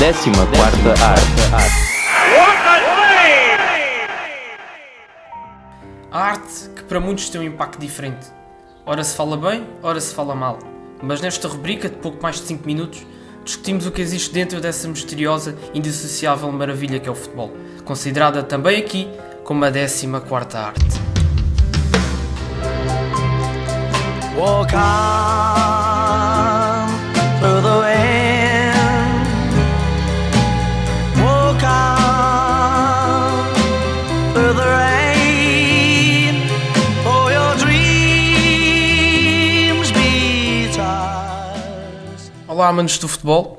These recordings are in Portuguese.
Décima quarta arte. A arte que para muitos tem um impacto diferente. Ora se fala bem, ora se fala mal. Mas nesta rubrica de pouco mais de 5 minutos, discutimos o que existe dentro dessa misteriosa e indissociável maravilha que é o futebol, considerada também aqui como a 14 quarta arte. Walk on Olá, amantes do futebol,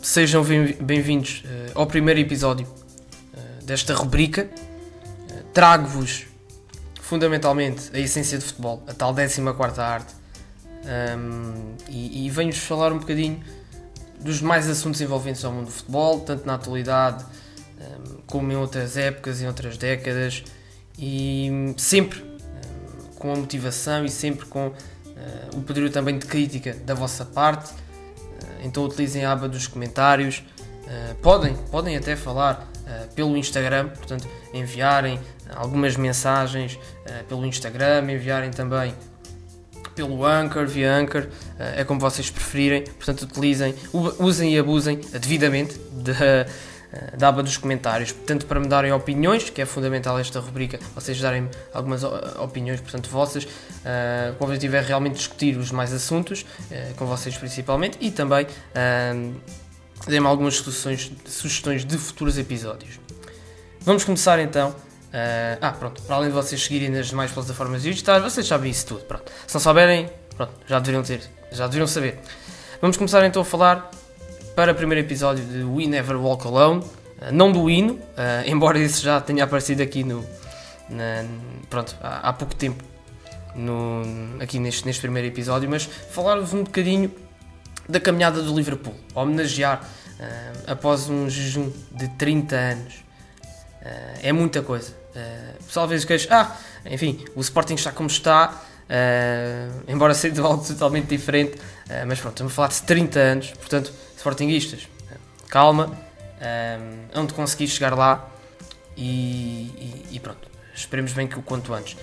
sejam bem- bem-vindos eh, ao primeiro episódio eh, desta rubrica. Eh, Trago-vos fundamentalmente a essência do futebol, a tal 14 arte, Ahm, e, e venho-vos falar um bocadinho dos demais assuntos envolventes ao mundo do futebol, tanto na atualidade como em outras épocas, em outras décadas, e sempre com a motivação e sempre com ah, o pedido também de crítica da vossa parte. Ah, então utilizem a aba dos comentários. Ah, podem, podem até falar pelo Instagram, portanto, enviarem algumas mensagens pelo Instagram, enviarem também pelo Anchor, via Anchor, é como vocês preferirem, portanto utilizem, usem e abusem devidamente da, eh, da aba dos comentários, tanto para me darem opiniões, que é fundamental esta rubrica, vocês darem algumas o- opiniões, portanto vossas, eh, o objetivo é realmente discutir os mais assuntos, eh, com vocês principalmente, e também eh, dê-me algumas sugestões, sugestões de futuros episódios. Vamos começar então. eh, ah, pronto. Para além de vocês seguirem nas demais plataformas digitais, vocês sabem isso tudo. Pronto. Se não souberem, pronto, já deveriam ter, já deveriam saber. Vamos começar então a falar para o primeiro episódio de We Never Walk Alone. eh, não do hino, eh, embora esse já tenha aparecido aqui no. na- pronto, há, pouco tempo. No, aqui neste, neste primeiro episódio, mas falar-vos um bocadinho da caminhada do Liverpool, homenagear eh, após um jejum de 30 anos. É muita coisa. Pessoal às vezes queixa, ah, enfim, o Sporting está como está, embora seja algo totalmente diferente, eh, mas pronto, estamos a falar de 30 anos, portanto, Sportinguistas, calma, eh, onde conseguir chegar lá e, e- e pronto, esperemos bem que o quanto antes.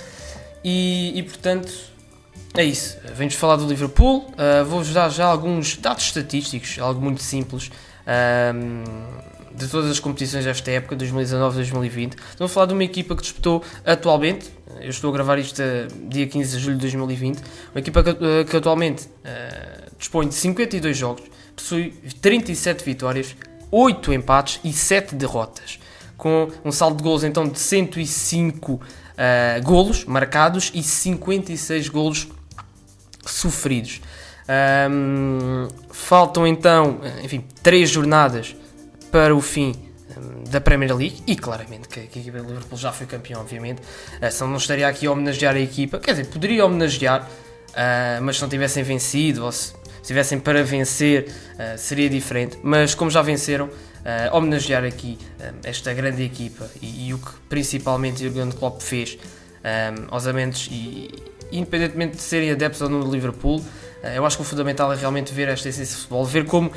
E, e, portanto, é isso. Venho-vos falar do Liverpool. Uh, Vou-vos dar já alguns dados estatísticos, algo muito simples, de todas as competições desta época, 2019-2020. Estou a falar de uma equipa que disputou atualmente, eu estou a gravar isto uh, dia 15 de julho de 2020, uma equipa que, uh, que atualmente uh, dispõe de 52 jogos, possui 37 vitórias, 8 empates e 7 derrotas, com um saldo de golos então de 105 uh, golos marcados e 56 golos sofridos. Ahm, faltam então, enfim, três jornadas para o fim da Premier League e claramente que, que a equipa do Liverpool já foi campeão, obviamente. Senão não estaria aqui a homenagear a equipa, quer dizer, poderia homenagear, ah, mas se não tivessem vencido ou se estivessem para vencer, ah, seria diferente. Mas como já venceram, ah, homenagear aqui esta grande equipa e, e o que principalmente o Jurgen Klopp fez um, aos amantes e independentemente de serem adeptos ou não do Liverpool, uh, eu acho que o fundamental é realmente ver esta essência de futebol, ver como uh,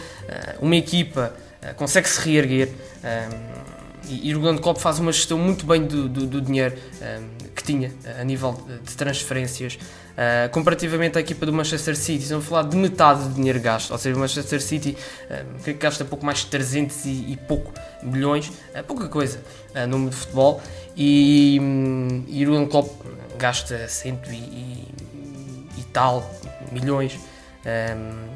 uma equipa uh, consegue se reerguer um, e, o Jurgen Klopp faz uma gestão muito bem do, do- do dinheiro um, que tinha a nível de, transferências. Comparativamente à equipa do Manchester City, estamos a falar de metade do dinheiro gasto, ou seja, o Manchester City um, que gasta pouco mais de 300 e, e pouco milhões, é pouca coisa no mundo de futebol. E, hum, e Jurgen Klopp gasta cento e, e- e tal milhões um,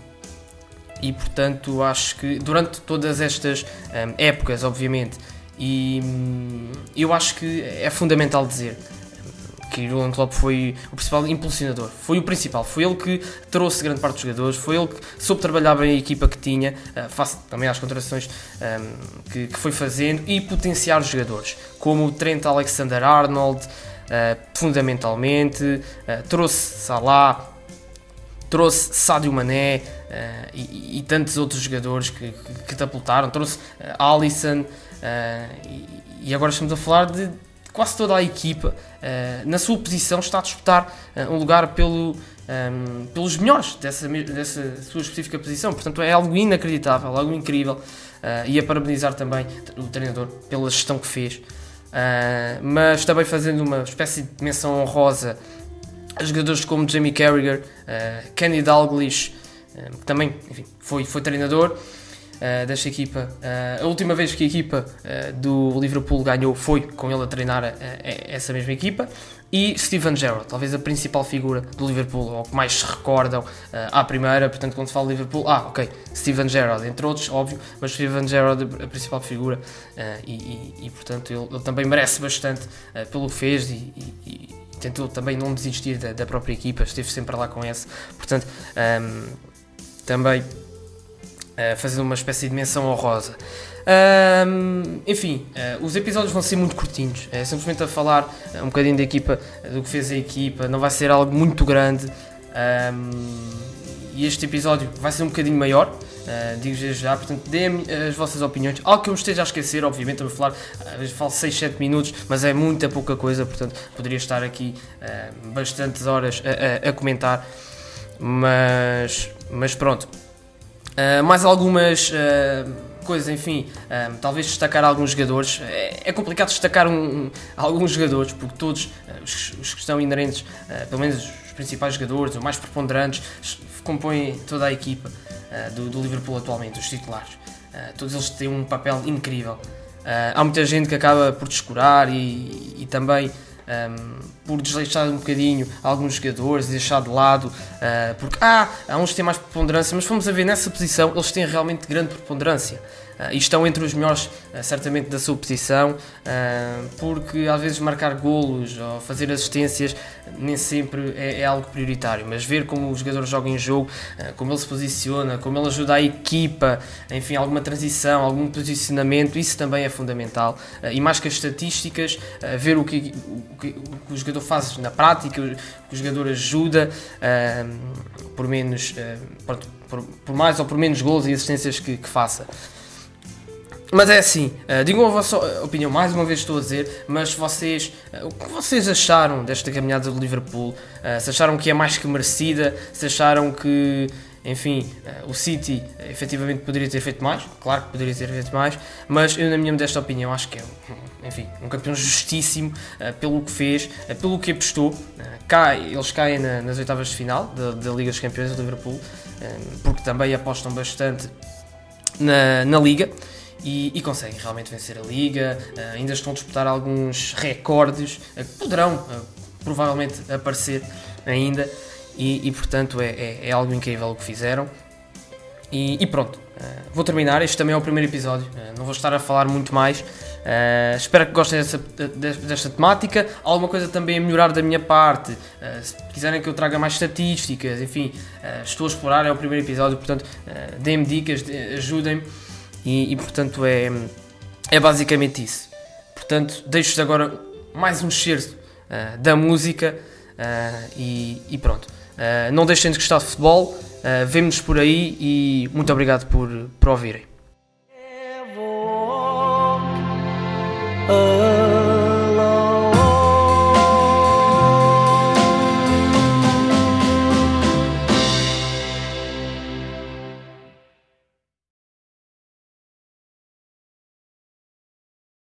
e portanto acho que durante todas estas hum, épocas obviamente e hum, eu acho que é fundamental dizer que o Klopp foi o principal impulsionador, foi o principal, foi ele que trouxe grande parte dos jogadores, foi ele que soube trabalhar bem a equipa que tinha, uh, face também às contratações um, que, que foi fazendo e potenciar os jogadores, como o Trent Alexander-Arnold, fundamentalmente, uh, trouxe Salah, trouxe Sadio Mané eh, e, e tantos outros jogadores que, que, que catapultaram, trouxe uh, Alisson eh, e, e agora estamos a falar de quase toda a equipa, eh, na sua posição, está a disputar eh, um lugar pelo, ehm, pelos melhores dessa, dessa sua específica posição. Portanto, é algo inacreditável, algo incrível. eh, e a parabenizar também o treinador pela gestão que fez. Eh, mas também fazendo uma espécie de menção honrosa a jogadores como Jamie Carragher, eh, Kenny Dalglish, eh, que também enfim, foi, foi treinador eh, desta equipa. Eh, a última vez que a equipa eh, do Liverpool ganhou foi com ele a treinar essa mesma equipa. E Steven Gerrard, talvez a principal figura do Liverpool, ou que mais se recordam à primeira. Portanto, quando se fala Liverpool, ah, ok, Steven Gerrard, entre outros, óbvio, mas Steven Gerrard a principal figura. e, e- e, portanto, ele, ele também merece bastante pelo que fez e- e- tentou também não desistir da, da própria equipa, esteve sempre lá com esse. Portanto, ahm, também ah, fazendo uma espécie de menção honrosa. Ahm, enfim, ah, os episódios vão ser muito curtinhos, é simplesmente a falar ah, um bocadinho da equipa, do que fez a equipa, não vai ser algo muito grande. Ahm, e este episódio vai ser um bocadinho maior, uh, digo já, portanto deem-me as vossas opiniões. Algo que eu me esteja a esquecer, obviamente, eu vou falar, às vezes falo 6, 7 minutos, mas é muita pouca coisa, portanto poderia estar aqui uh, bastantes horas a, a- a comentar, mas, mas pronto. Uh, mais algumas uh, coisas, enfim, um, talvez destacar alguns jogadores. É, é complicado destacar um- alguns jogadores, porque todos uh, os, os que estão inerentes, uh, pelo menos os principais jogadores, os mais preponderantes, compõem toda a equipa uh, do, do Liverpool atualmente, os titulares. Uh, todos eles têm um papel incrível. Uh, há muita gente que acaba por descurar e, e também um, por desleixar um bocadinho alguns jogadores, deixar de lado, uh, porque ah, há uns que têm mais preponderância, mas fomos a ver nessa posição, eles têm realmente grande preponderância. Uh, e estão entre os melhores, uh, certamente, da sua posição, uh, porque às vezes marcar golos ou fazer assistências nem sempre é, é algo prioritário, mas ver como o jogador joga em jogo, como ele se posiciona, como ele ajuda a equipa, enfim, alguma transição, algum posicionamento, isso também é fundamental. E mais que as estatísticas, ver o que, o, que, o que o jogador faz na prática, o que o jogador ajuda, por menos, pronto, por, por mais ou por menos gols e assistências que, que faça. Mas é assim, uh, digam a vossa opinião, mais uma vez estou a dizer, mas vocês, uh, o que vocês acharam desta caminhada do Liverpool? Uh, se acharam que é mais que merecida? Se acharam que, enfim, o City efetivamente poderia ter feito mais? Claro que poderia ter feito mais, mas eu, na minha modesta opinião, acho que é, enfim, um campeão justíssimo pelo que fez, pelo que apostou. Cai, eles caem na- nas oitavas de final da, da Liga dos Campeões do Liverpool, porque também apostam bastante na, na Liga e, e conseguem realmente vencer a Liga. eh, ainda estão a disputar alguns recordes eh, que poderão eh, provavelmente aparecer ainda. E, e, portanto é, é- é algo incrível o que fizeram. E, e pronto, vou terminar. Este também é o primeiro episódio, não vou estar a falar muito mais. Eh, espero que gostem dessa- de- desta temática. Alguma coisa também a melhorar da minha parte. Eh, se quiserem que eu traga mais estatísticas, enfim, eh, estou a explorar. É o primeiro episódio, portanto, deem-me dicas, de- ajudem-me. E, e, portanto é, é basicamente isso. Portanto, deixo-vos agora mais um excerto eh, da música eh, e, e pronto. Eh, não deixem de gostar de futebol. Uh, Vemo-nos por aí e muito obrigado por, por ouvirem.